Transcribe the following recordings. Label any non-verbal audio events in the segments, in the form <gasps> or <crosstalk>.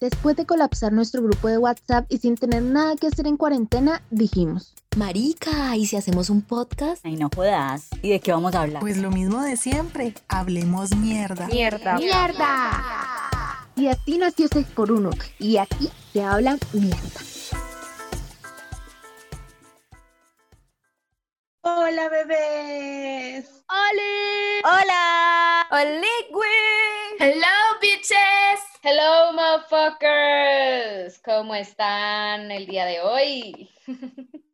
Después de colapsar nuestro grupo de WhatsApp y sin tener nada que hacer en cuarentena, dijimos, Marica, ¿y si hacemos un podcast? Ay, no jodas. ¿Y de qué vamos a hablar? Pues lo mismo de siempre. Hablemos mierda. Mierda. ¡Mierda! Y así nació 6x1 y aquí se habla mierda. Hola bebés. ¡Oli! ¡Hola! ¡Oligui! Hello, bitches. Hello, motherfuckers. ¿Cómo están el día de hoy? <laughs>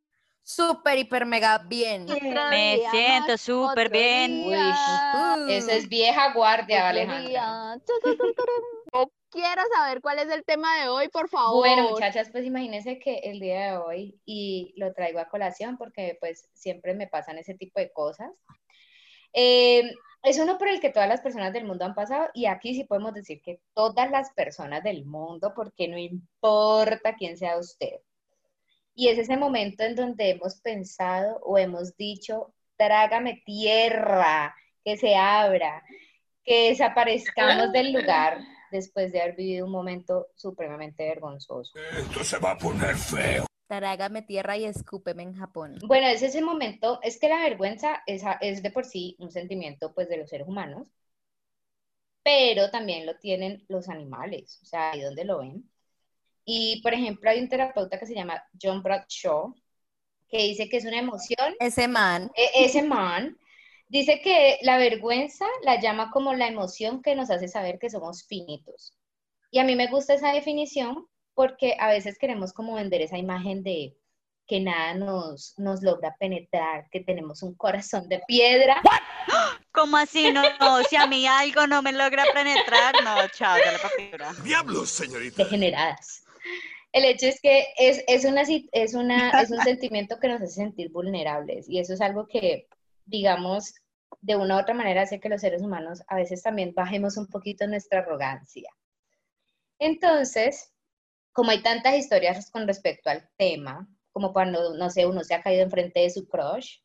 Súper, hiper, mega bien. Me siento súper bien. Uy, Eso es vieja guardia, Alejandra. <laughs> Quiero saber cuál es el tema de hoy, por favor. Bueno, muchachas, pues imagínense que el día de hoy, y lo traigo a colación porque pues siempre me pasan ese tipo de cosas, eh, es uno por el que todas las personas del mundo han pasado y aquí sí podemos decir que todas las personas del mundo, porque no importa quién sea usted. Y es ese momento en donde hemos pensado o hemos dicho, trágame tierra, que se abra, que desaparezcamos del lugar después de haber vivido un momento supremamente vergonzoso. Esto se va a poner feo. Trágame tierra y escúpeme en Japón. Bueno, es ese momento, es que la vergüenza es, es de por sí un sentimiento pues de los seres humanos, pero también lo tienen los animales, o sea, ahí donde lo ven. Y, por ejemplo, hay un terapeuta que se llama John Bradshaw, que dice que es una emoción. Ese man. e- ese man dice que la vergüenza la llama como la emoción que nos hace saber que somos finitos. Y a mí me gusta esa definición porque a veces queremos como vender esa imagen de que nada nos, nos logra penetrar, que tenemos un corazón de piedra. ¿Cómo así? No, no, si a mí algo no me logra penetrar, no, chao, ya la papura. Diablos, señorita. degeneradas. El hecho es que es, es, una, es, una, es un <laughs> sentimiento que nos hace sentir vulnerables y eso es algo que, digamos, de una u otra manera hace que los seres humanos a veces también bajemos un poquito nuestra arrogancia. Entonces, como hay tantas historias con respecto al tema, como cuando, no sé, uno se ha caído enfrente de su crush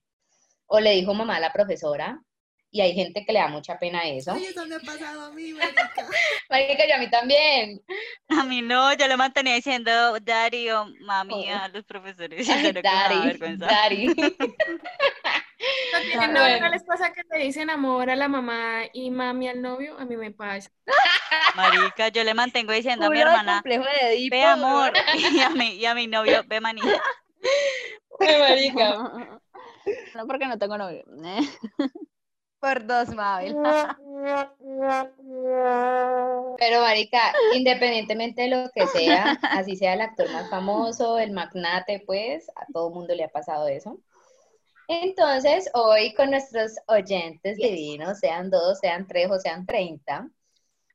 o le dijo mamá a la profesora, y hay gente que le da mucha pena eso. Ay, eso me ha pasado a mí, marica. <laughs> Marica, yo a mí también. A mí no, yo le mantenía diciendo daddy o mami Oh. a los profesores. Ay. <laughs> Daddy. <laughs> ¿No tienen Bueno. novio? ¿No les pasa que le dicen amor a la mamá y mami al novio? A mí me pasa. Marica, yo le mantengo diciendo a mi hermana, complejo de Edipo, ve amor, <laughs> y a mi, y a mi novio, ve manita. Marica. <laughs> No, porque no tengo novio. <laughs> Por dos, Mabel. Pero, marica, independientemente de lo que sea, así sea el actor más famoso, el magnate, pues, a todo mundo le ha pasado eso. Entonces, hoy con nuestros oyentes divinos, sean dos, sean tres o sean treinta,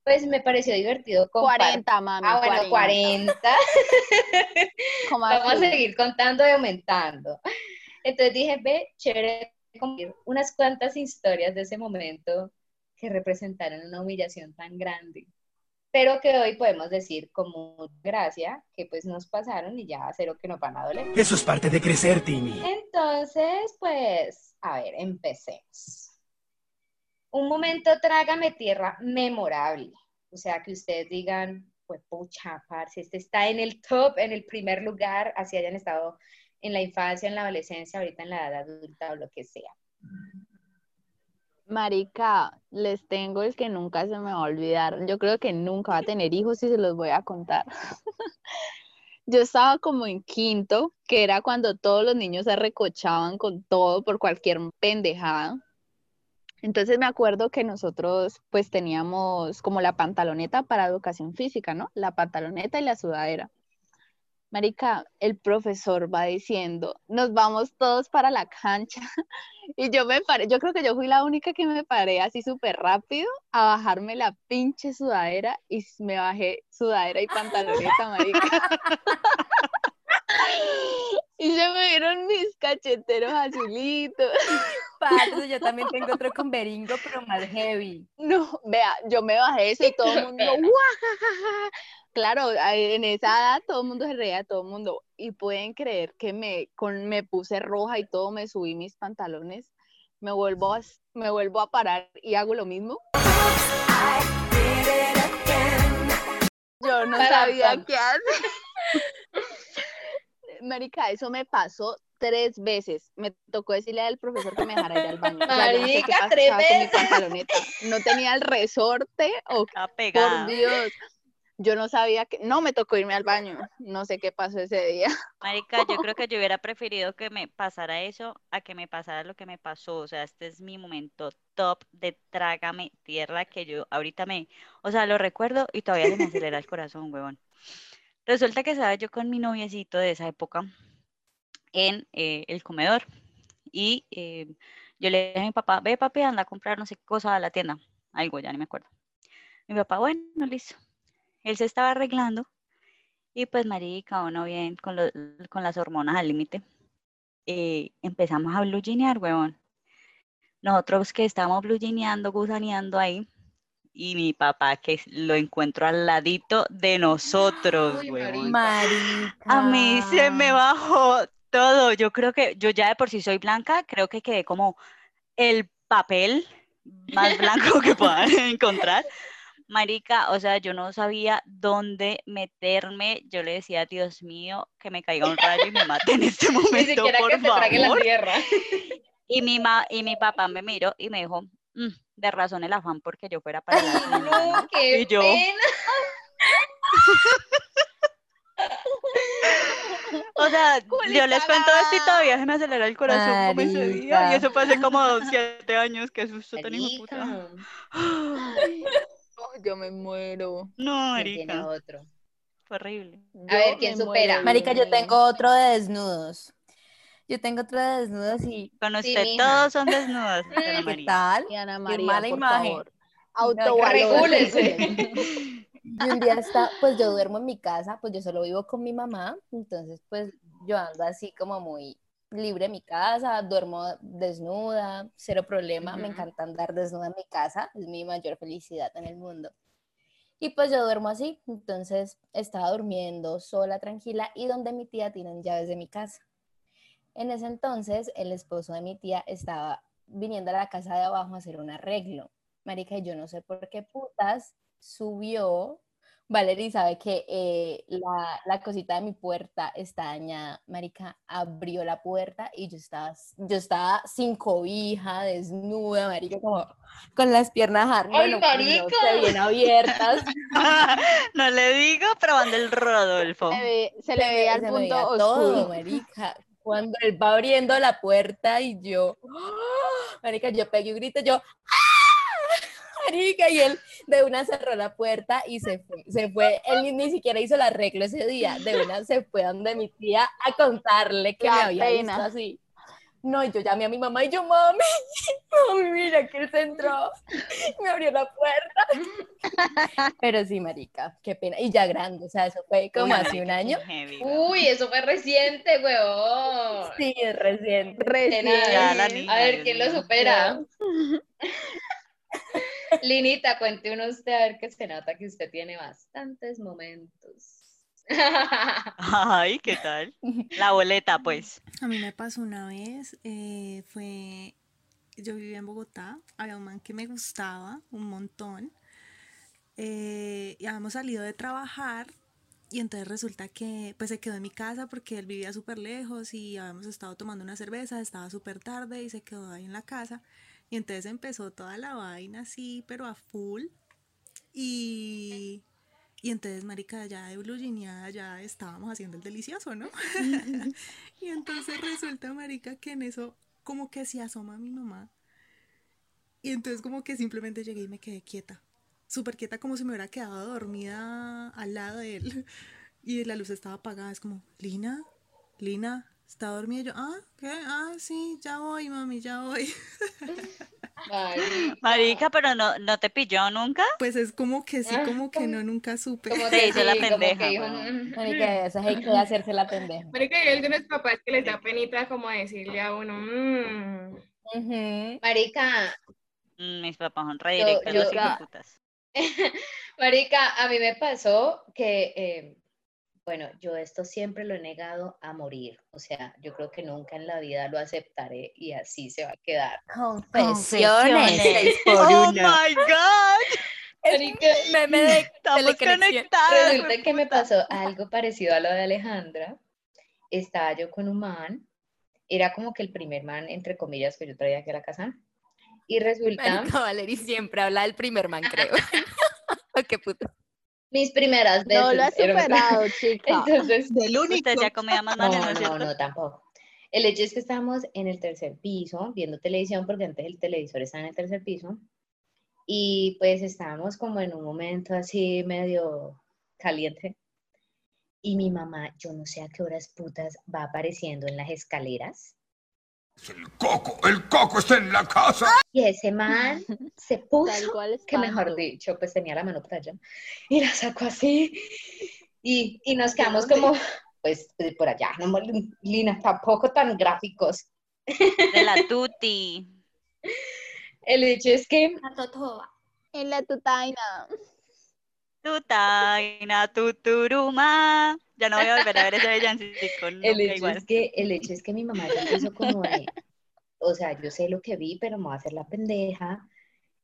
pues me pareció divertido compartir. 40, mami. Ah, bueno, 40. <laughs> ¿Cómo Vamos a seguir contando y aumentando. Entonces dije, ve, chévere, unas cuantas historias de ese momento que representaron una humillación tan grande, pero que hoy podemos decir con mucha gracia que pues nos pasaron y ya cero que nos van a doler. Eso es parte de crecer, Timmy. Entonces, pues, a ver, empecemos. Un momento trágame tierra memorable. O sea, que ustedes digan, pues pucha, parce, este está en el top, en el primer lugar, así hayan estado en la infancia, en la adolescencia, ahorita en la edad adulta o lo que sea. Marica, les tengo el que nunca se me va a olvidar. Yo creo que nunca va a tener hijos y se los voy a contar. <laughs> Yo estaba como en quinto, que era cuando todos los niños se recochaban con todo por cualquier pendejada. Entonces me acuerdo que nosotros pues teníamos como la pantaloneta para educación física, ¿no? La pantaloneta y la sudadera. Marica, el profesor va diciendo, nos vamos todos para la cancha. <laughs> Y yo me paré, yo creo que yo fui la única que me paré así súper rápido a bajarme la pinche sudadera y me bajé sudadera y pantaloneta, marica. <laughs> Y se me vieron mis cacheteros azulitos. Parce, yo también tengo otro con beringo, pero más heavy. No, vea, yo me bajé eso y todo el mundo, ¡guajajaja! Claro, en esa edad todo el mundo se reía, todo el mundo. Y pueden creer que me, con, me puse roja y todo, me subí mis pantalones, me vuelvo, a, me vuelvo a parar y hago lo mismo. Yo no sabía qué hacer. <laughs> Marica, eso me pasó tres veces. Me tocó decirle al profesor que me dejara ir al baño. O sea, yo no sé qué Marica, tres pasaba con mi veces. pantaloneta. No tenía el resorte <laughs> o Está por pegada. Dios. Yo no sabía que, no me tocó irme al baño. No sé qué pasó ese día. <laughs> Marica, yo creo que yo hubiera preferido que me pasara eso a que me pasara lo que me pasó. O sea, este es mi momento top de trágame tierra que yo ahorita me, o sea, lo recuerdo y todavía se me acelera el corazón, huevón. Resulta que estaba yo con mi noviecito de esa época en eh, el comedor y eh, yo le dije a mi papá, ve papi, anda a comprar no sé qué cosa a la tienda, algo, ya ni me acuerdo. Mi papá, bueno, listo. Él se estaba arreglando y pues marica, uno bien con, lo- con las hormonas al límite. eh, empezamos a bluginear, huevón. Nosotros que estábamos blugineando, gusaneando ahí, y mi papá que lo encuentro al ladito de nosotros, Uy, huevón. Marica. A mí se me bajó todo. Yo creo que yo ya de por sí soy blanca, creo que quedé como el papel más blanco que puedan <laughs> encontrar. Marica, o sea, yo no sabía dónde meterme. Yo le decía, Dios mío, que me caiga un rayo y me mate en este <laughs> Ni momento, siquiera por que se trague la favor. tierra. <laughs> Y mi, ma- y mi papá me miró y me dijo, "Mm, de razón el afán porque yo fuera para la <laughs> No, qué Y yo, pena. O sea, yo les cuento esto y todavía se me acelera el corazón como ese día. Y Marica. eso fue hace como siete años, que susto tan hijo puta. <gasps> Yo me muero. No, ¿quién tiene marica, otro? fue horrible. A ver, ¿quién supera? muero, Marica, yo tengo otro de desnudos. Yo tengo otro de desnudos y Con usted todos son desnudos, <laughs> Ana ¿qué María. tal? Y Ana Qué María, mala por imagen. favor. <laughs> <laughs> Y un día está, pues yo duermo en mi casa, pues yo solo vivo con mi mamá, entonces pues yo ando así como muy libre en mi casa, duermo desnuda, cero problema, me encanta andar desnuda en mi casa, es mi mayor felicidad en el mundo. Y pues yo duermo así, entonces estaba durmiendo sola, tranquila, y donde mi tía tienen llaves de mi casa. En ese entonces el esposo de mi tía estaba viniendo a la casa de abajo a hacer un arreglo. Marica, y yo no sé por qué putas subió. Valerie sabe que eh, la, la cosita de mi puerta está dañada. Marica abrió la puerta y yo estaba, yo estaba sin cobija, desnuda, marica, como con las piernas arriba, ¡Ay, no, marica! no sé, bien abiertas. <laughs> No le digo, probando el Rodolfo. Se, ve- se le veía al se punto veía oscuro. todo, marica. Cuando él va abriendo la puerta y yo, ¡ah! marica, yo pegué un grito, yo, ¡ah! Marica, y él de una cerró la puerta y se fue, se fue, él ni, ni siquiera hizo el arreglo ese día, de una se fue donde mi tía a contarle que La me había pena. visto así. No, y yo llamé a mi mamá y yo, mami, <laughs> mami, mira que él se entró, me abrió la puerta. <laughs> Pero sí, marica, qué pena. Y ya grande, o sea, eso fue como Uy, hace un año. heavy, weón. Uy, eso fue reciente, huevón. Sí, es reciente. La A ver, ¿quién lo supera? <laughs> Linita, cuente uno usted a ver que se nota que usted tiene bastantes momentos. Ay, ¿qué tal? La boleta, pues. A mí me pasó una vez, eh, fue, yo vivía en Bogotá, había un man que me gustaba un montón, eh, y habíamos salido de trabajar, y entonces resulta que pues se quedó en mi casa porque él vivía súper lejos y habíamos estado tomando una cerveza, estaba súper tarde y se quedó ahí en la casa, y entonces empezó toda la vaina así, pero a full, y... Y entonces, marica, ya de blugineada ya estábamos haciendo el delicioso, ¿no? <laughs> y entonces resulta, marica, que en eso como que se asoma mi mamá. Y entonces como que simplemente llegué y me quedé quieta. Súper quieta como si me hubiera quedado dormida al lado de él. <laughs> Y la luz estaba apagada. Es como, Lina, Lina, ¿está dormida? Y yo, ah, ¿qué? Ah, sí, ya voy, mami, ya voy. <laughs> Marica. <laughs> Marica, pero no, no te pilló nunca. Pues es como que sí, Ah, como que no, nunca supe. Como Se que hizo la sí, pendeja, que weón. "Mm". Marica, eso hay que hacerse la pendeja. <laughs> Marica, hay algunos papás que les da penita como decirle a uno, "Mm". Ujú. Marica, Mm, Mis papás son re directos, yo- los hijueputas. Marica, a mí me pasó que, eh, bueno, yo esto siempre lo he negado a morir. O sea, yo creo que nunca en la vida lo aceptaré y así se va a quedar. Confesiones, <laughs> Oh my God. Marica, Meme de Estamos. Resulta que me pasó algo parecido a lo de Alejandra. Estaba yo con un man, era como que el primer man, entre comillas, que yo traía aquí a la casa. Y resulta, Marica Valerie siempre habla del primer man, creo. <laughs> <laughs> Qué puta. Mis primeras veces. No lo has superado, <laughs> chica. Entonces, Del único. Usted ya comía más no, manes, ¿no no, cierto? no, tampoco. El hecho es que estábamos en el tercer piso viendo televisión, porque antes el televisor estaba en el tercer piso. Y pues estábamos como en un momento así medio caliente. Y mi mamá, yo no sé a qué horas putas, va apareciendo en las escaleras. El coco, el coco está en la casa. Y ese man <laughs> se puso, cual que mejor dicho, pues tenía la mano por allá. Y la sacó así. Y, y nos quedamos como, pues, por allá. No, Lina, tampoco tan gráficos. De la <laughs> tuti. El hecho es que En la tutaina. Tutaina, tuturuma. Ya no voy a volver a ver ese villancico <laughs> El hecho, igual. es que, el hecho es que mi mamá ya empezó como de, o sea, yo sé lo que vi, pero me voy a hacer la pendeja.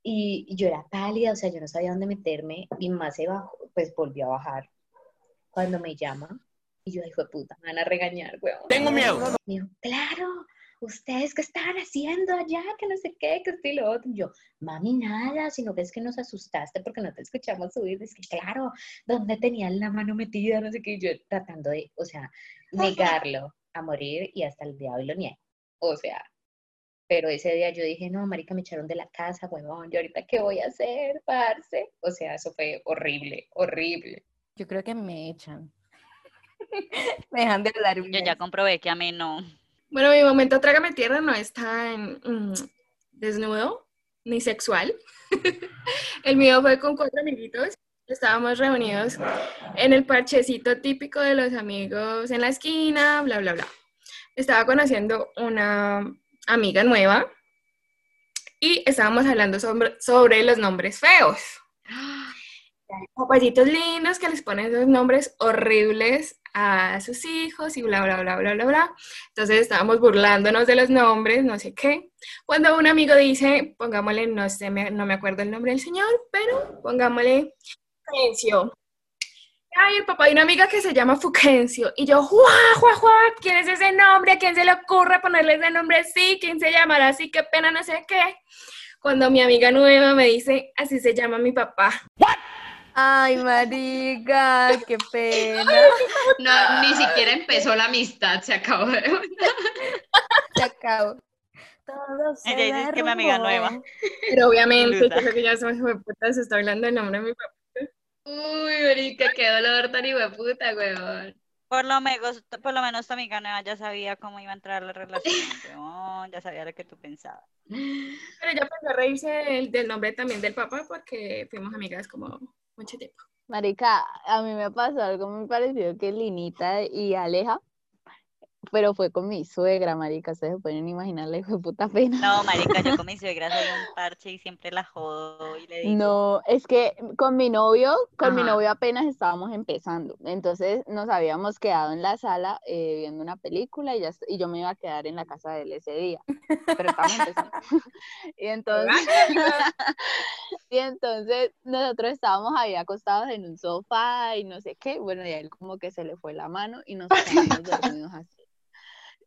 Y, y yo era pálida, o sea, yo no sabía dónde meterme. Mi mamá se bajó, pues volvió a bajar cuando me llama. Y yo, hijo de puta, me van a regañar, weón. Tengo miedo. Me dijo, claro, ustedes qué estaban haciendo allá, que no sé qué, que esto y lo otro. Y yo, mami, nada, sino que es que nos asustaste porque no te escuchamos subir. Es que, claro, ¿dónde tenían la mano metida? No sé qué. Y yo tratando de, o sea, negarlo a morir y hasta el diablo lo niego. O sea, pero ese día yo dije, no, marica, me echaron de la casa, huevón, ¿yo ahorita qué voy a hacer, parce? O sea, eso fue horrible, horrible. Yo creo que me echan. <laughs> me dejan de hablar un Yo ya comprobé que a mí no. Bueno, mi momento Trágame Tierra no es tan mm, desnudo ni sexual. <laughs> El mío fue con cuatro amiguitos. Estábamos reunidos en el parchecito típico de los amigos en la esquina, bla, bla, bla. Estaba conociendo una amiga nueva y estábamos hablando sobre, sobre los nombres feos. Papayitos lindos que les ponen esos nombres horribles a sus hijos y bla, bla, bla, bla, bla, bla. Entonces estábamos burlándonos de los nombres, no sé qué. Cuando un amigo dice, pongámosle, no sé, no me acuerdo el nombre del señor, pero pongámosle Fuquencio. Ay, el papá de una amiga que se llama Fuquencio. Y yo, ¡juá, juá, juá! ¿Quién es ese nombre? ¿A quién se le ocurre ponerle ese nombre así? ¿Quién se llamará así? ¡Qué pena, no sé qué! Cuando mi amiga nueva me dice, así se llama mi papá. Ay, marica, qué pena. No, ni siquiera empezó la amistad, se acabó de Se acabó. Todo se Ella dice que mi amiga nueva. Pero obviamente, creo que ya se me puta, se está hablando el nombre de mi papá. Uy, marica, qué dolor tan puta, weón. Por lo menos, por lo menos tu amiga nueva ya sabía cómo iba a entrar la relación, weón, ya sabía lo que tú pensabas. Pero ella empezó a reírse del, del nombre también del papá porque fuimos amigas como mucho tiempo. Marica, a mí me pasó algo muy parecido que Linita y Aleja, pero fue con mi suegra, marica, ustedes se pueden imaginar la hijo puta pena. No, marica, yo con mi <laughs> suegra soy un parche y siempre la jodo y le digo, No, es que con mi novio, con mi novio apenas estábamos empezando, entonces nos habíamos quedado en la sala eh, viendo una película y, ya, y yo me iba a quedar en la casa de él ese día, pero estábamos empezando. <laughs> Y entonces, <laughs> y entonces nosotros estábamos ahí acostados en un sofá y no sé qué, bueno, y a él como que se le fue la mano y nos quedamos dormidos así.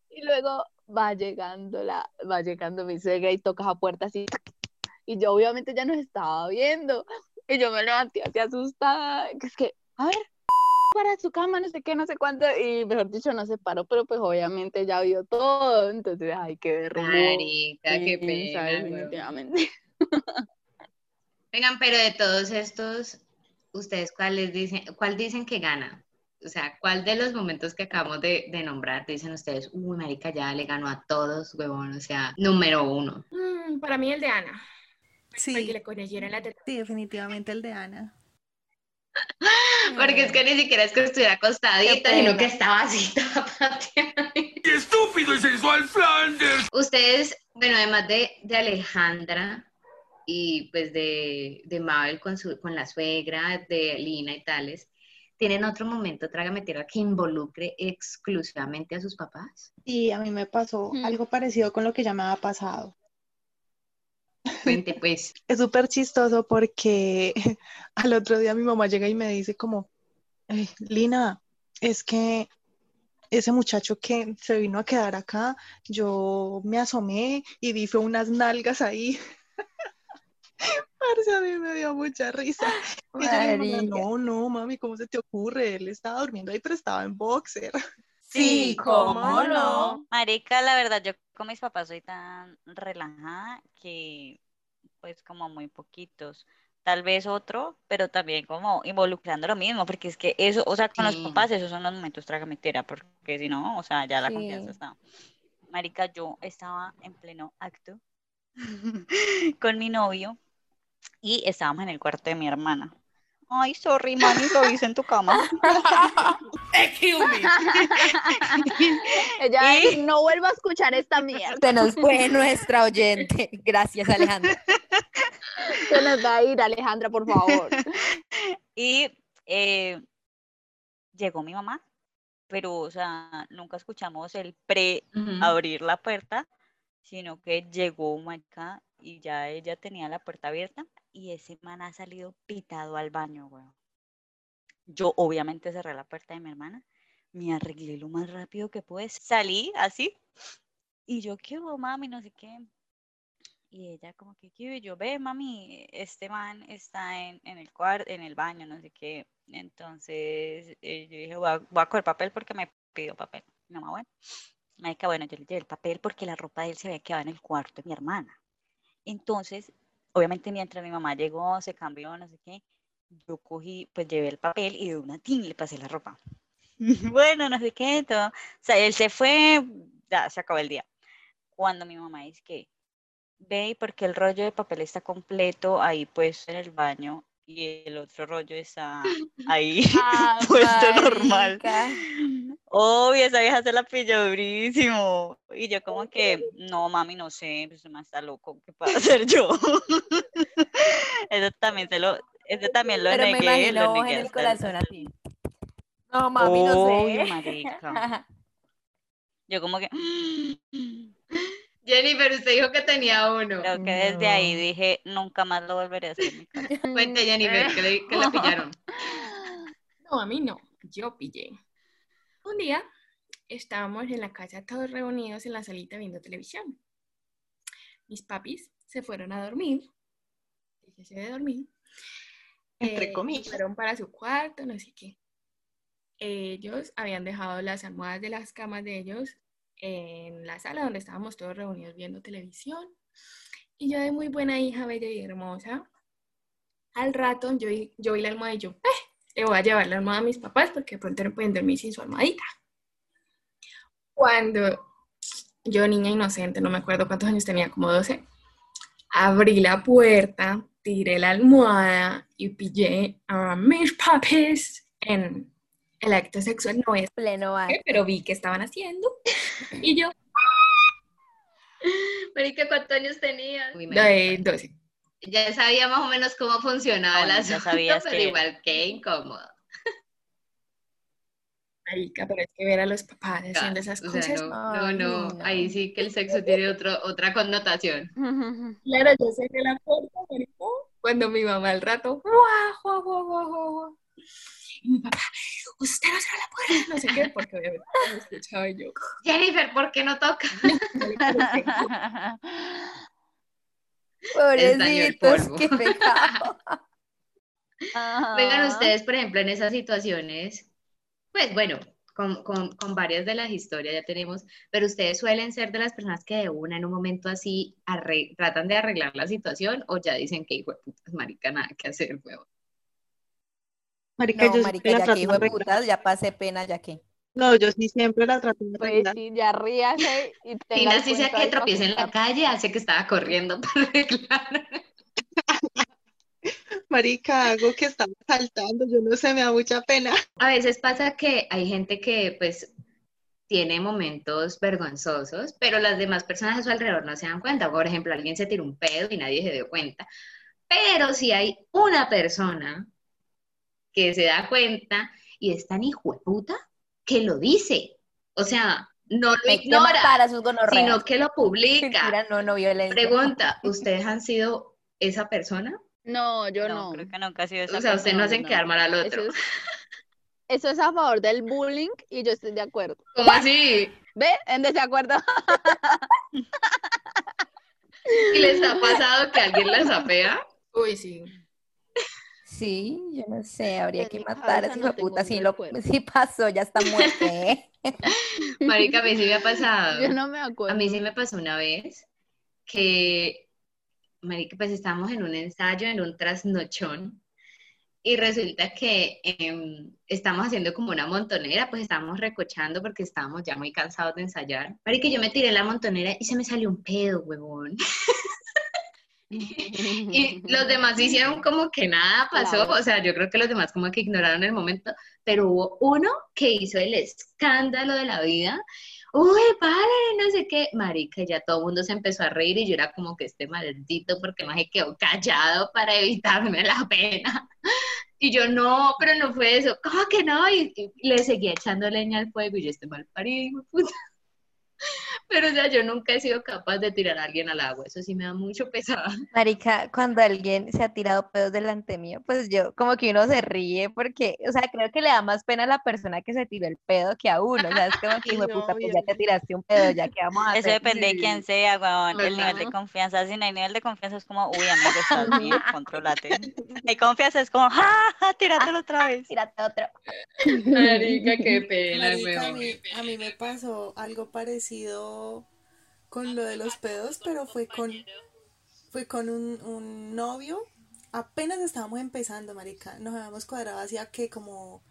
Y luego va llegando la, va llegando mi suegra y toca la puerta así, y yo obviamente ya nos estaba viendo, y yo me levanté así asustada, que es que, a ver, para su cama, no sé qué, no sé cuánto, y mejor dicho, no se paró, pero pues obviamente ya vio todo, entonces, ay, qué vergüenza. Marica, qué pena, definitivamente. <laughs> Vengan, pero de todos estos, ¿ustedes cuáles dicen, cuál dicen que gana? O sea, ¿cuál de los momentos que acabamos de, de nombrar dicen ustedes, uy, marica, ya le ganó a todos, huevón, o sea, número uno? Mm, para mí el de Ana. Para que Sí, le corrigieran la teta. sí, definitivamente el de Ana. <laughs> Porque es que ni siquiera es que estuviera acostadita, sino que estaba así toda pateada. ¡Qué estúpido y sensual Flanders! Ustedes, bueno, además de, de Alejandra y pues de, de Mabel con, su, con la suegra, de Lina y tales, ¿tienen otro momento, trágame tierra, que involucre exclusivamente a sus papás? Y a mí me pasó Hmm. algo parecido con lo que ya me había pasado. <laughs> Cuente pues. Es súper chistoso porque <laughs> al otro día mi mamá llega y me dice como, "Ay, Lina, es que ese muchacho que se vino a quedar acá, yo me asomé y vi fue unas nalgas ahí. <laughs> Parce, a mí me dio mucha risa. Y yo le digo, Marica. no, no, mami, ¿cómo se te ocurre? Él estaba durmiendo ahí, pero estaba en boxer. <laughs> Sí, ¿cómo no? Marica, la verdad, yo con mis papás soy tan relajada que pues como muy poquitos. Tal vez otro, pero también como involucrando lo mismo, porque es que eso, o sea, con los papás esos son los momentos tragametera, porque si no, o sea, ya la Sí. confianza está. Marica, yo estaba en pleno acto <laughs> con mi novio y estábamos en el cuarto de mi hermana. Ay, sorry, mami, lo hice en tu cama. <laughs> <laughs> Ella Y- no vuelvo a escuchar esta mierda. Se nos fue nuestra oyente. Gracias, Alejandra. Se nos va a ir, Alejandra, por favor. <laughs> Y eh, llegó mi mamá, pero, o sea, nunca escuchamos el pre Ujú. abrir la puerta, sino que llegó marica y ya ella tenía la puerta abierta y ese man ha salido pitado al baño, weón. Yo obviamente cerré la puerta de mi hermana, me arreglé lo más rápido que pude, salí así y yo, ¿qué hubo, mami? No sé qué. Y ella como que, ¿qué hubo? Yo, ve, mami, este man está en, en el cuarto, en el baño, no sé qué. Entonces eh, yo dije, voy a, voy coger papel porque me pidió papel. Mi mamá, bueno. Marica, bueno, yo le llevé el papel porque la ropa de él se había quedado en el cuarto de mi hermana. Entonces, obviamente mientras mi mamá llegó, se cambió, no sé qué, yo cogí, pues llevé el papel y de una tin le pasé la ropa. <laughs> Bueno, no sé qué, todo. O sea, él se fue, ya se acabó el día. Cuando mi mamá dice que, ve, porque el rollo de papel está completo ahí puesto en el baño y el otro rollo está <laughs> ahí Ah, <laughs> puesto normal. Obvio, esa vieja se la pilló durísimo. Y yo como que, no, mami, no sé, pues más está loco, ¿qué puedo <laughs> hacer yo? <laughs> Eso también se lo, eso también lo Pero me negué, lo imagino vos negué en el corazón así. No, mami, no sé. <laughs> marica. Yo como que, <gasps> Jennifer, usted dijo que tenía uno. creo que desde ahí dije, nunca más lo volveré a hacer en mi casa. Cuente, Jennifer, que, le- que la pillaron. No, a mí no, yo pillé. Un día estábamos en la casa todos reunidos en la salita viendo televisión. Mis papis se fueron a dormir, dígase de dormir, Entre eh, comillas. fueron para su cuarto, no sé qué. Ellos habían dejado las almohadas de las camas de ellos en la sala donde estábamos todos reunidos viendo televisión. Y yo de muy buena hija, bella y hermosa, al rato yo, vi- yo vi la almohada y yo, "Eh, le voy a llevar la almohada a mis papás porque de pronto no pueden dormir sin su almohadita. Cuando yo, niña inocente, no me acuerdo cuántos años tenía, como 12, abrí la puerta, tiré la almohada y pillé a mis papis en el acto sexual. No a Pleno acto. pero vi que estaban haciendo. <laughs> Y yo, Marica, ¿cuántos años tenías? Uy, me- de 12. Ya sabía más o menos cómo funcionaba Ah, el bueno, ya asunto, pero que- igual qué incómodo. Marica, pero es que ver a los papás haciendo esas O sea, cosas. no, no, Ay, no, no. ahí sí que el sexo tiene otro, otra connotación. <laughs> Claro, yo cerré la puerta, marica, cuando mi mamá al rato, guau, guau, guau, guau, guau, guau. Y mi papá, usted no cerró la puerta, no sé qué, porque obviamente no me escuchaba yo. Jennifer, ¿por qué no toca? <laughs> <laughs> Pobrecitos, qué pecado. <laughs> Vengan Ajá. ustedes, por ejemplo, en esas situaciones, pues bueno, con, con- con varias de las historias ya tenemos, pero ustedes suelen ser de las personas que de una en un momento así arre- tratan de arreglar la situación o ya dicen que hijo de putas, marica, nada que hacer, huevo. Marica, No, yo marica, ya que hijo de putas, ya pasé pena, ya que. No, yo sí siempre la trato de Pues sí, ya ríase y <laughs> tenga Tina, así sea que tropiece en la calle, hace que estaba corriendo <laughs> para arreglar. <laughs> Marica, hago que estaba saltando, yo no sé, me da mucha pena. A veces pasa que hay gente que pues tiene momentos vergonzosos, pero las demás personas a su alrededor no se dan cuenta. Por ejemplo, alguien se tiró un pedo y nadie se dio cuenta. Pero si hay una persona que se da cuenta y es tan hijo de puta que lo dice. O sea, no lo ignora, matar a sus sino que lo publica. <laughs> Mentira, no, no violencia. Pregunta, <laughs> ¿ustedes han sido esa persona? No, yo No, no. creo que nunca ha sido esa O sea, ustedes no hacen no. quedar mal al Eso otro. es, <laughs> eso es a favor del bullying y yo estoy de acuerdo. ¿Cómo así? ¿Ve? En desacuerdo. ¿Y les ha pasado que alguien la sapea? Uy, sí. Sí, yo no sé, habría En que matar a ese no puta. Si lo si pasó, ya está muerto, ¿eh? <laughs> Marica, a mí sí me ha pasado. Yo no me A acuerdo. mí sí me pasó una vez que, marica, pues estábamos en un ensayo, en un trasnochón, y resulta que em, estamos haciendo como una montonera, pues estábamos recochando porque estábamos ya muy cansados de ensayar. Marica, yo me tiré en la montonera y se me salió un pedo, huevón. <laughs> Y los demás hicieron como que nada pasó, Claro. o sea, yo creo que los demás como que ignoraron el momento, pero hubo uno que hizo el escándalo de la vida. Uy, pare, no sé qué. Marica, ya todo el mundo se empezó a reír y yo era como que este maldito porque no se quedó callado para evitarme la pena. Y yo, no, pero no fue eso. ¿Cómo que no? Y, y le seguía echando leña al fuego y yo, este mal parido, puta. Pero, o sea, yo nunca he sido capaz de tirar a alguien al agua. Eso sí me da mucho <laughs> pesar. Marica, cuando alguien se ha tirado pedos delante mío, pues yo como que uno se ríe porque, o sea, creo que le da más pena a la persona que se tiró el pedo que a uno. O sea, es como que, <laughs> hijo de No, puta, pues ya te tiraste un pedo, ya que vamos a Eso hacer. depende de quién sea, weón. El nivel de confianza. Si no hay nivel de confianza, es como, uy, amigo, <laughs> estás bien, contrólate. Hay confianza, es como, ¡ja! ja, Tíratelo otra vez. Tírate otro. Marica, qué pena, Marica, a weón. mí, a mí me pasó algo parecido con lo de los pedos, pero fue con, fue con un, un novio. Apenas estábamos empezando, marica. Nos habíamos cuadrado hacía que como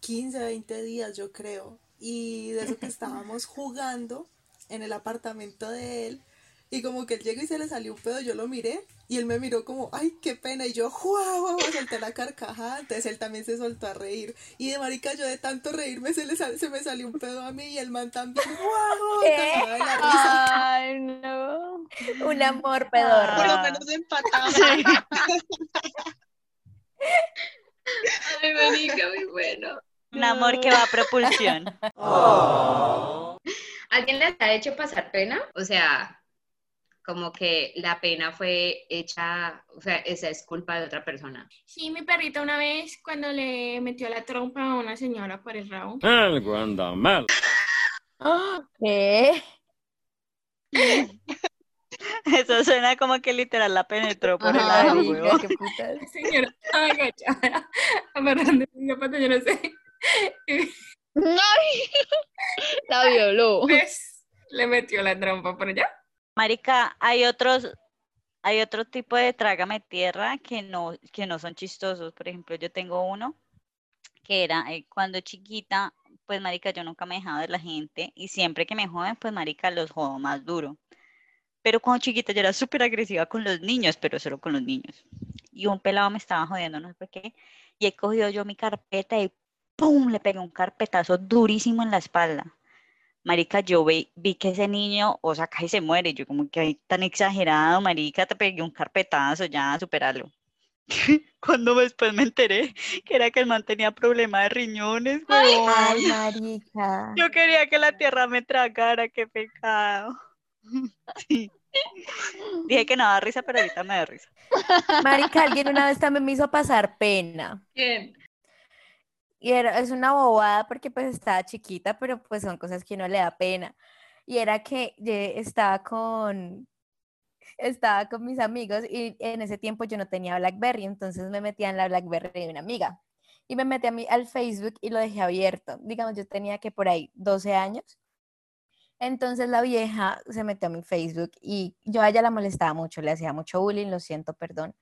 15, 20 días, yo creo. Y de eso que <laughs> estábamos jugando en el apartamento de él. Y como que él llegó y se le salió un pedo, yo lo miré y él me miró como, ay, qué pena. Y yo, ¡guau! solté la carcajada. Entonces él también se soltó a reír. Y de marica, yo de tanto reírme se, le sal- se me salió un pedo a mí y el man también, <laughs> la risa. Ay, no. Un amor pedorro. Por lo menos empatamos. <laughs> Ay, marica, muy bueno. Un amor que va a propulsión. <laughs> ¿Alguien les ha hecho pasar pena? O sea, como que la pena fue hecha, o sea, esa es culpa de otra persona. Sí, mi perrita una vez cuando le metió la trompa a una señora por el rabo. Algo anda mal. ¿Qué? <laughs> Eso suena como que literal la penetró por el Ajá. lado, weón. qué putas. La señora estaba agachada, <laughs> amarrando zapato, yo no sé. Ay, la violó. pues le metió la trompa por allá. Marica, hay otros, hay otro tipo de trágame tierra que no, que no son chistosos. Por ejemplo, yo tengo uno que era eh, cuando chiquita, pues marica, yo nunca me dejaba de la gente y siempre que me joden, pues marica, los jodo más duro. Pero cuando chiquita yo era súper agresiva con los niños, pero solo con los niños. Y un pelado me estaba jodiendo, no sé por qué, y he cogido yo mi carpeta y ¡pum! le pegué un carpetazo durísimo en la espalda. Marica, yo vi, vi que ese niño, o sea, casi se muere. Yo como que ay, tan exagerado, marica, te pegué un carpetazo, ya, superalo. <laughs> Cuando después me enteré que era que el man tenía problema de riñones, huevón. Ay, <laughs> marica. Yo quería que la tierra me tragara, qué pecado. <laughs> Sí. Dije que no daba risa, pero ahorita me da risa. Marica, alguien una vez también me hizo pasar pena. ¿Quién? Y era, es una bobada porque pues estaba chiquita, pero pues son cosas que no le da pena. Y era que estaba con, estaba con mis amigos y en ese tiempo yo no tenía BlackBerry, entonces me metía en la BlackBerry de una amiga. Y me metí a mi, al Facebook y lo dejé abierto. Digamos, yo tenía que por ahí 12 años. Entonces la vieja se metió a mi Facebook y yo a ella la molestaba mucho, le hacía mucho bullying, lo siento, perdón,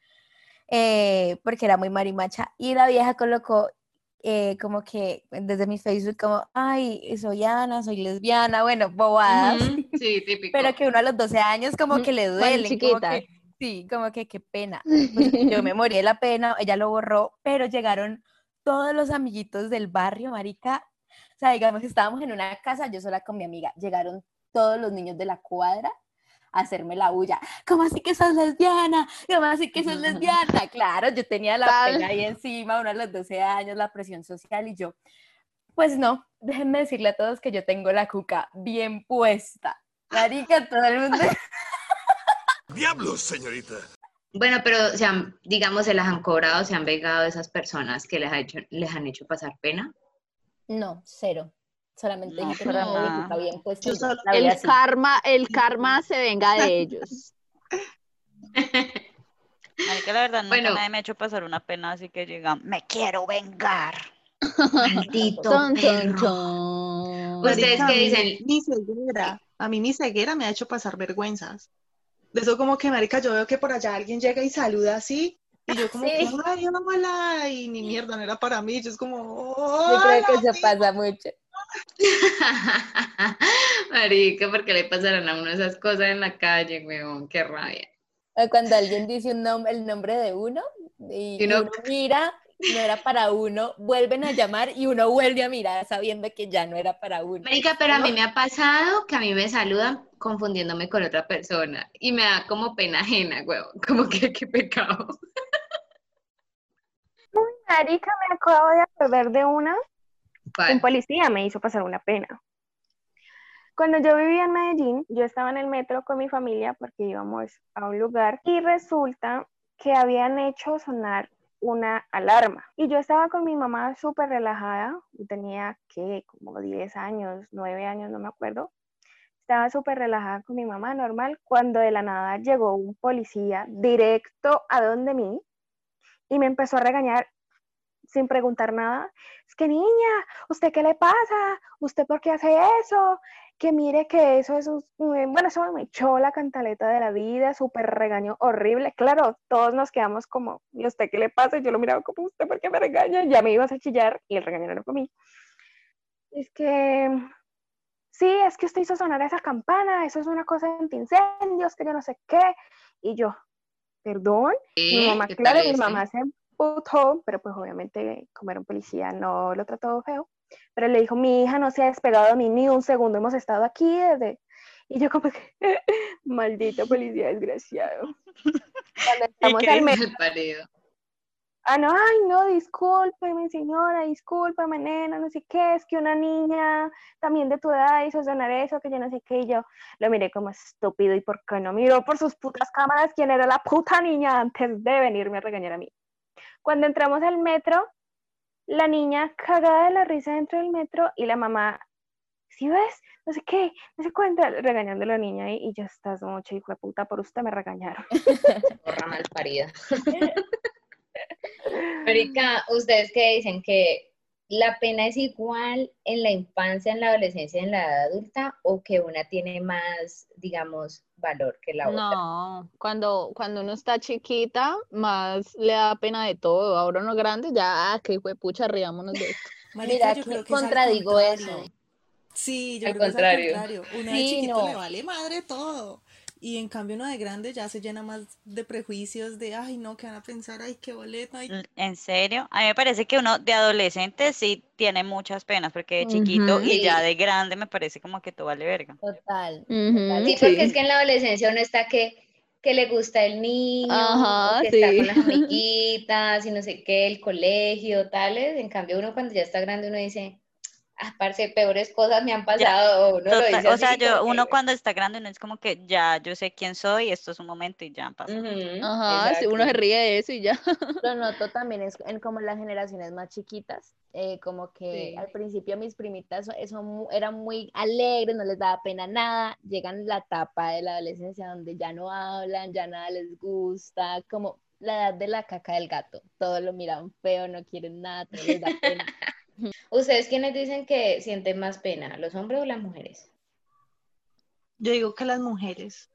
eh, porque era muy marimacha. Y la vieja colocó eh, como que desde mi Facebook como, ay, soy Ana, soy lesbiana, bueno, bobadas, Sí, <laughs> típico. pero que uno a los 12 años como que le Cuando duelen, como chiquita. que, sí, como que qué pena. Pues, yo me <laughs> morí de la pena, ella lo borró, pero llegaron todos los amiguitos del barrio, marica, o sea, digamos que estábamos en una casa, yo sola con mi amiga, llegaron todos los niños de la cuadra a hacerme la bulla. ¿Cómo así que sos lesbiana? ¿Cómo así que sos lesbiana? <laughs> Claro, yo tenía la Tal. pena ahí encima, uno a los 12 años, la presión social y yo, Pues no, déjenme decirle a todos que yo tengo la cuca bien puesta. Marica, todo el mundo. <laughs> ¡Diablos, señorita! Bueno, pero se han, digamos, se las han cobrado, se han vengado esas personas que les, ha hecho, les han hecho pasar pena. No, cero. Solamente No, dije que cuca bien puesta. Yo y solo- la vi El así. karma, el karma se venga de <laughs> ellos. La verdad, nunca Bueno. nadie me ha hecho pasar una pena, así que llega, me quiero vengar. Maldito Ton, ton, perro. ton. Ustedes qué dicen? Mi ceguera, a mí mi ceguera me ha hecho pasar vergüenzas. De eso como que, marica, yo veo que por allá alguien llega y saluda así, y yo como, Sí. que, ay, hola, y ni mierda, no era para mí, yo es como, Yo creo que eso pasa mucho. <laughs> Marica, ¿por qué le pasarán a uno esas cosas en la calle, weón? Qué rabia. O cuando alguien dice un nom- el nombre de uno y, Y uno- y uno mira, no era para uno, vuelven a llamar y uno vuelve a mirar sabiendo que ya no era para uno. Marica, pero a mí me ha pasado que a mí me saludan confundiéndome con otra persona y me da como pena ajena, weón. Como que qué pecado. Marica, me acabo de acordar de una. Un policía me hizo pasar una pena. Cuando yo vivía en Medellín, yo estaba en el metro con mi familia porque íbamos a un lugar y resulta que habían hecho sonar una alarma. Y yo estaba con mi mamá súper relajada, tenía que como 10 años, 9 años, no me acuerdo. Estaba súper relajada con mi mamá, normal, cuando de la nada llegó un policía directo a donde mí y me empezó a regañar sin preguntar nada. Es que niña, ¿usted qué le pasa? ¿Usted por qué hace eso? Que mire que eso es, un- un- bueno, eso me echó la cantaleta de la vida, súper regaño horrible. Claro, todos nos quedamos como, ¿y usted qué le pasa? Y yo lo miraba como, ¿usted por qué me regaña? Ya me ibas a chillar y el regaño no era para mí. Es que, sí, es que usted hizo sonar esa campana, eso es una cosa antiincendios, que yo no sé qué. Y yo, perdón, mi mamá, ¿Qué claro, mi mamá se emputó, pero pues obviamente como era un policía no lo trató feo, pero le dijo, mi hija no se ha despegado de mí ni un segundo, hemos estado aquí desde... Y yo como que, <laughs> maldito policía desgraciado. Cuando <laughs> estamos al ah, no, ay, no, discúlpeme, señora, discúlpeme, nena, no sé qué, es que una niña también de tu edad hizo sonar eso, que yo no sé qué, y yo lo miré como estúpido, ¿y por qué no miró por sus putas cámaras quién era la puta niña antes de venirme a regañar a mí? Cuando entramos al metro, la niña cagada de la risa dentro del metro y la mamá, ¿sí ves? No sé qué, no sé cuánto, regañando a la niña y, y yo estás mucho hijo de puta, por usted me regañaron. <laughs> Porra mal parida. <laughs> Marica, ¿ustedes qué dicen? ¿Que la pena es igual en la infancia, en la adolescencia, en la edad adulta o que una tiene más, digamos, valor que la otra? No, cuando, cuando uno está chiquita, más le da pena de todo. Ahora uno grande, ya, ah, qué pucha, riámonos de esto. <laughs> Mira, yo creo que contradigo contrario. eso. Sí, yo Al creo que es contrario. al contrario. De Sí, chiquito no. le vale madre todo. Y en cambio uno de grande ya se llena más de prejuicios de, ay, no, ¿qué van a pensar? Ay, qué boleta. Ay, ¿En serio? A mí me parece que uno de adolescente sí tiene muchas penas, porque de chiquito y ya de grande me parece como que todo vale verga. Total. Sí, porque sí. es que en la adolescencia uno está que, que le gusta el niño, Ajá, que está con las amiguitas y no sé qué, el colegio, tales. En cambio, uno cuando ya está grande, uno dice, ah, parce, peores cosas me han pasado. o uno lo Total- dice o sea, yo, que, uno cuando está grande no es como que ya yo sé quién soy, esto es un momento y ya pasa. Ujú, Ajá, si uno se ríe de eso y ya. <laughs> Lo noto también es en como las generaciones más chiquitas, eh, como que Sí. al principio mis primitas so- eso eran muy alegres, no les daba pena nada, llegan la etapa de la adolescencia donde ya no hablan, ya nada les gusta, como la edad de la caca del gato, todo lo miran feo, no quieren nada, todo les da pena. <laughs> ¿Ustedes quiénes dicen que sienten más pena, los hombres o las mujeres? Yo digo que las mujeres.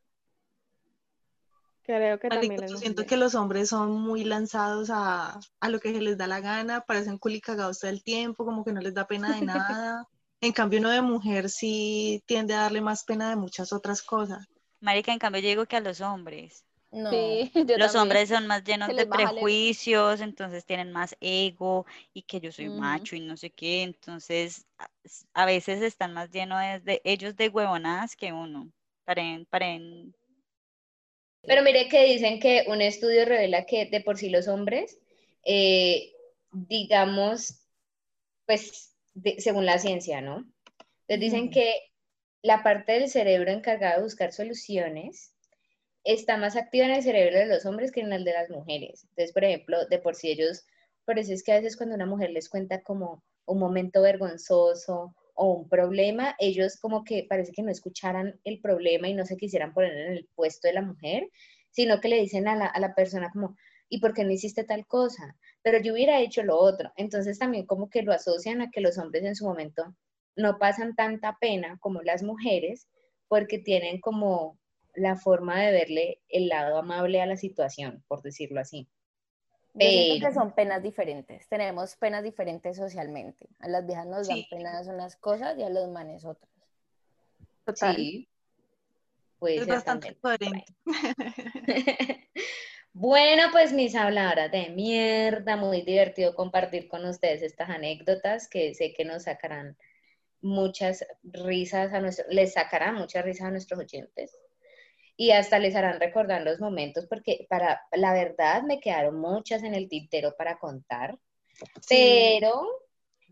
Creo que Marica, también las yo siento mujeres. que los hombres son muy lanzados a, a lo que se les da la gana, parecen culicagados todo el tiempo, como que no les da pena de <laughs> nada. En cambio, uno de mujer sí tiende a darle más pena de muchas otras cosas. Marica, en cambio yo digo que a los hombres. No, Sí, <laughs> yo Los también. hombres son más llenos de el prejuicios, entonces tienen más ego y que yo soy macho y no sé qué, entonces a, veces están más llenos de, de- ellos de huevonadas que uno. Paren, paren. Pero mire que dicen que un estudio revela que de por sí los hombres, eh, digamos, pues de- según la ciencia, ¿no? Entonces dicen que la parte del cerebro encargada de buscar soluciones está más activa en el cerebro de los hombres que en el de las mujeres. Entonces, por ejemplo, de por sí ellos, por eso es que a veces cuando una mujer les cuenta como un momento vergonzoso o un problema, ellos como que parece que no escucharan el problema y no se quisieran poner en el puesto de la mujer, sino que le dicen a la, a la persona como, ¿y por qué no hiciste tal cosa? Pero yo hubiera hecho lo otro. Entonces también como que lo asocian a que los hombres en su momento no pasan tanta pena como las mujeres porque tienen como la forma de verle el lado amable a la situación, por decirlo así. Yo siento que Pero- son penas diferentes. Tenemos penas diferentes socialmente. A las viejas nos dan Sí. penas unas cosas y a los manes otras. Total. Sí, puede Es ser bastante también. coherente. Bueno, <laughs> pues mis habladoras de mierda, muy divertido compartir con ustedes estas anécdotas que sé que nos sacarán muchas risas a nuestros, les sacarán muchas risas a nuestros oyentes y hasta les harán recordar los momentos porque para la verdad me quedaron muchas en el tintero para contar, pero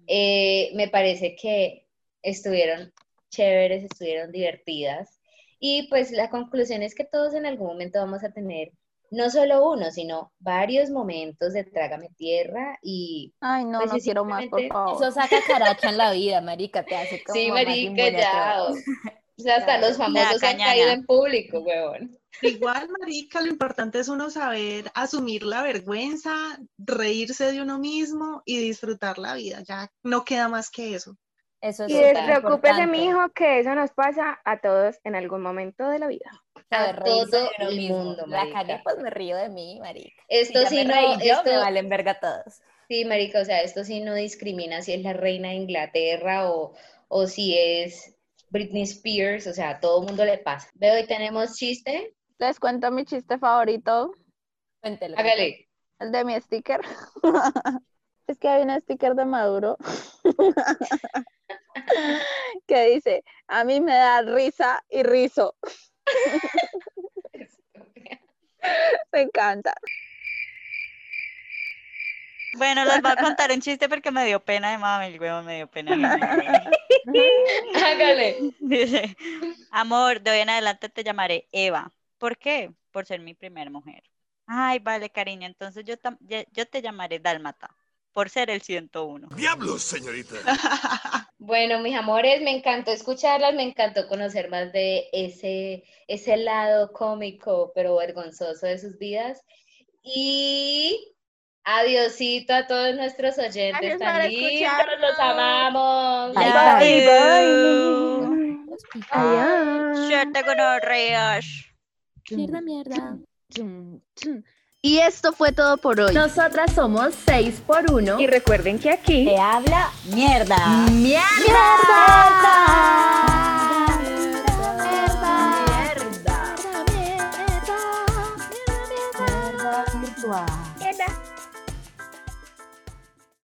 eh, me parece que estuvieron chéveres, estuvieron divertidas y pues la conclusión es que todos en algún momento vamos a tener no solo uno, sino varios momentos de trágame tierra y Ay, no, Pues no sí, quiero más, por favor. Eso saca caracha en la vida, marica, te hace como sí, marica, ya. <laughs> O sea, hasta los famosos han caído en público, huevón. Igual, marica, lo importante es uno saber asumir la vergüenza, reírse de uno mismo y disfrutar la vida. Ya no queda más que eso. Eso es Y despreocúpese, mijo, que eso nos pasa a todos en algún momento de la vida. A de todo el mismo. mundo, La marica. cagué, pues me río de mí, marica. Esto si ya sí me no, reí yo, esto- me valen verga todos. Sí, marica, o sea, esto sí no discrimina si es la reina de Inglaterra o, o si es Britney Spears, o sea, a todo mundo le pasa. Veo, hoy tenemos chiste. Les cuento mi chiste favorito, Cuéntelo. Hágale. el de mi sticker. <laughs> es que hay un sticker de Maduro <laughs> que dice, a mí me da risa y rizo. <laughs> Me encanta. Bueno, les voy a contar un chiste porque me dio pena de mami, el huevo me dio pena. <laughs> Hágale. <laughs> Dice, amor, de hoy en adelante te llamaré Eva. ¿Por qué? Por ser mi primera mujer. Ay, vale, cariño, entonces yo, yo te llamaré Dálmata, por ser el 101. Diablos, señorita. <laughs> Bueno, mis amores, me encantó escucharlas, me encantó conocer más de ese, ese lado cómico pero vergonzoso de sus vidas. Y adiosito a todos nuestros oyentes tan lindos, los amamos. Bye, bye. you. Adiós. Suerte con los ríos. Mierda, mierda. Y esto fue todo por hoy. Nosotras somos 6 por 1 Y recuerden que aquí Te habla Mierda. Mierda. Mierda